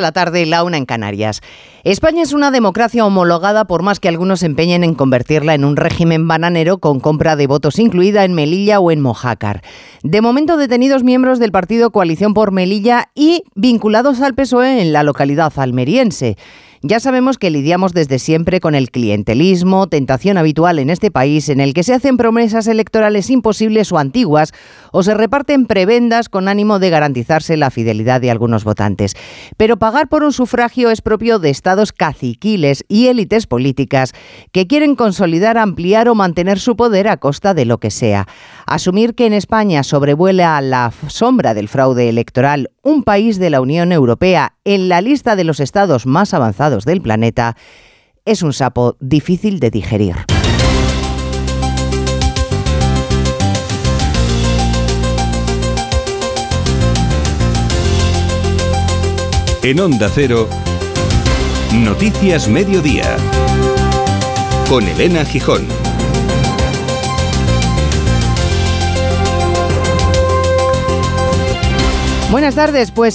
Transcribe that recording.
la tarde, la una en Canarias. España es una democracia homologada por más que algunos se empeñen en convertirla en un régimen bananero con compra de votos incluida en Melilla o en Mojácar. De momento detenidos miembros del partido Coalición por Melilla y vinculados al PSOE en la localidad almeriense. Ya sabemos que lidiamos desde siempre con el clientelismo, tentación habitual en este país en el que se hacen promesas electorales imposibles o antiguas o se reparten prebendas con ánimo de garantizarse la fidelidad de algunos votantes. Pero pagar por un sufragio es propio de estados caciquiles y élites políticas que quieren consolidar, ampliar o mantener su poder a costa de lo que sea. Asumir que en España sobrevuela la sombra del fraude electoral un país de la Unión Europea en la lista de los estados más avanzados del planeta, es un sapo difícil de digerir. En Onda Cero, Noticias Mediodía, con Elena Gijón. Buenas tardes, pues